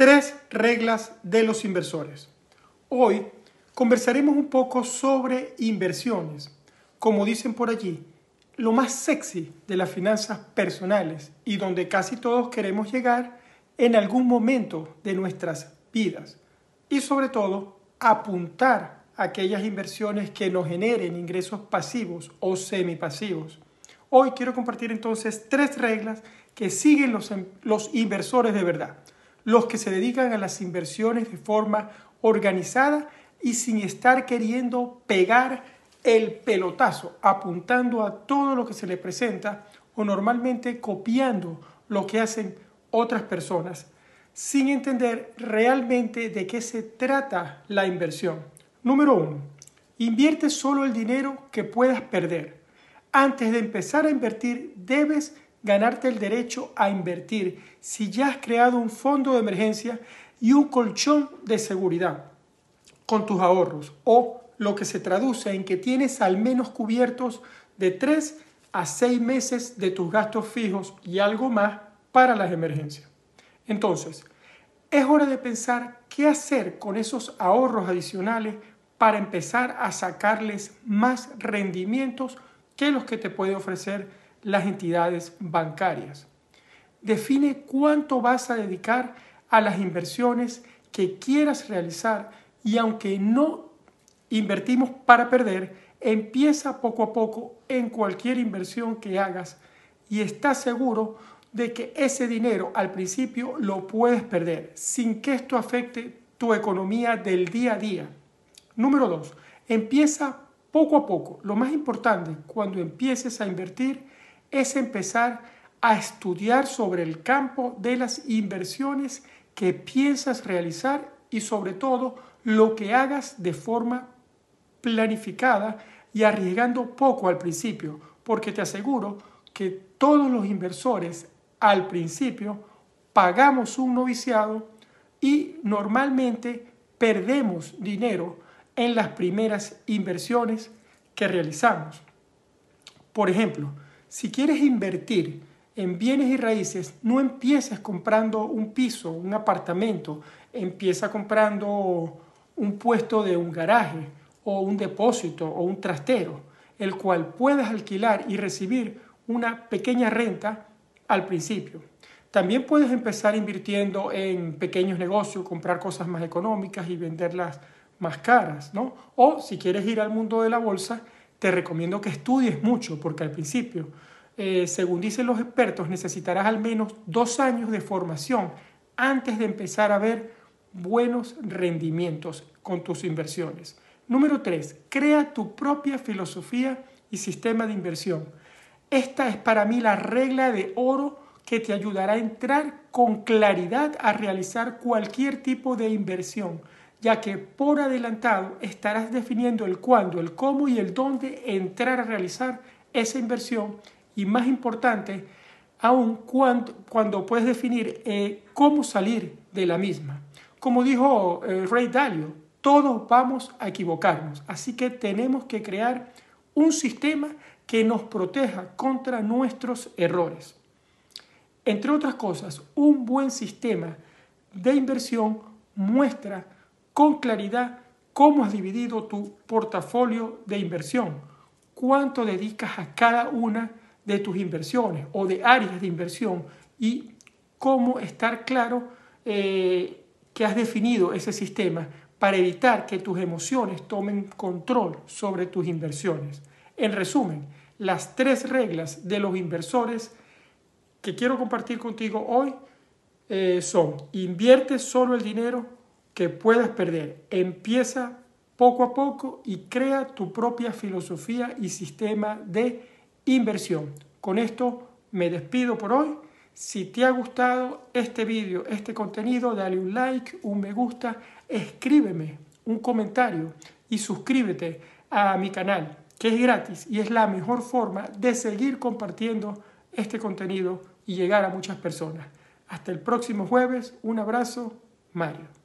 Tres reglas de los inversores. Hoy conversaremos un poco sobre inversiones. Como dicen por allí, lo más sexy de las finanzas personales y donde casi todos queremos llegar en algún momento de nuestras vidas. Y sobre todo, apuntar a aquellas inversiones que nos generen ingresos pasivos o semipasivos. Hoy quiero compartir entonces tres reglas que siguen los, los inversores de verdad los que se dedican a las inversiones de forma organizada y sin estar queriendo pegar el pelotazo, apuntando a todo lo que se le presenta o normalmente copiando lo que hacen otras personas, sin entender realmente de qué se trata la inversión. Número uno, invierte solo el dinero que puedas perder. Antes de empezar a invertir, debes ganarte el derecho a invertir si ya has creado un fondo de emergencia y un colchón de seguridad con tus ahorros o lo que se traduce en que tienes al menos cubiertos de 3 a 6 meses de tus gastos fijos y algo más para las emergencias. Entonces, es hora de pensar qué hacer con esos ahorros adicionales para empezar a sacarles más rendimientos que los que te puede ofrecer las entidades bancarias. Define cuánto vas a dedicar a las inversiones que quieras realizar y aunque no invertimos para perder, empieza poco a poco en cualquier inversión que hagas y estás seguro de que ese dinero al principio lo puedes perder sin que esto afecte tu economía del día a día. Número dos, empieza poco a poco. Lo más importante cuando empieces a invertir es empezar a estudiar sobre el campo de las inversiones que piensas realizar y sobre todo lo que hagas de forma planificada y arriesgando poco al principio, porque te aseguro que todos los inversores al principio pagamos un noviciado y normalmente perdemos dinero en las primeras inversiones que realizamos. Por ejemplo, si quieres invertir en bienes y raíces, no empieces comprando un piso, un apartamento, empieza comprando un puesto de un garaje o un depósito o un trastero, el cual puedes alquilar y recibir una pequeña renta al principio. También puedes empezar invirtiendo en pequeños negocios, comprar cosas más económicas y venderlas más caras, ¿no? O si quieres ir al mundo de la bolsa, te recomiendo que estudies mucho, porque al principio, eh, según dicen los expertos, necesitarás al menos dos años de formación antes de empezar a ver buenos rendimientos con tus inversiones. Número tres, crea tu propia filosofía y sistema de inversión. Esta es para mí la regla de oro que te ayudará a entrar con claridad a realizar cualquier tipo de inversión ya que por adelantado estarás definiendo el cuándo, el cómo y el dónde entrar a realizar esa inversión y más importante, aún cuando, cuando puedes definir eh, cómo salir de la misma. Como dijo eh, Rey Dalio, todos vamos a equivocarnos, así que tenemos que crear un sistema que nos proteja contra nuestros errores. Entre otras cosas, un buen sistema de inversión muestra con claridad cómo has dividido tu portafolio de inversión, cuánto dedicas a cada una de tus inversiones o de áreas de inversión y cómo estar claro eh, que has definido ese sistema para evitar que tus emociones tomen control sobre tus inversiones. En resumen, las tres reglas de los inversores que quiero compartir contigo hoy eh, son invierte solo el dinero que puedas perder. Empieza poco a poco y crea tu propia filosofía y sistema de inversión. Con esto me despido por hoy. Si te ha gustado este vídeo, este contenido, dale un like, un me gusta, escríbeme un comentario y suscríbete a mi canal, que es gratis y es la mejor forma de seguir compartiendo este contenido y llegar a muchas personas. Hasta el próximo jueves, un abrazo, Mario.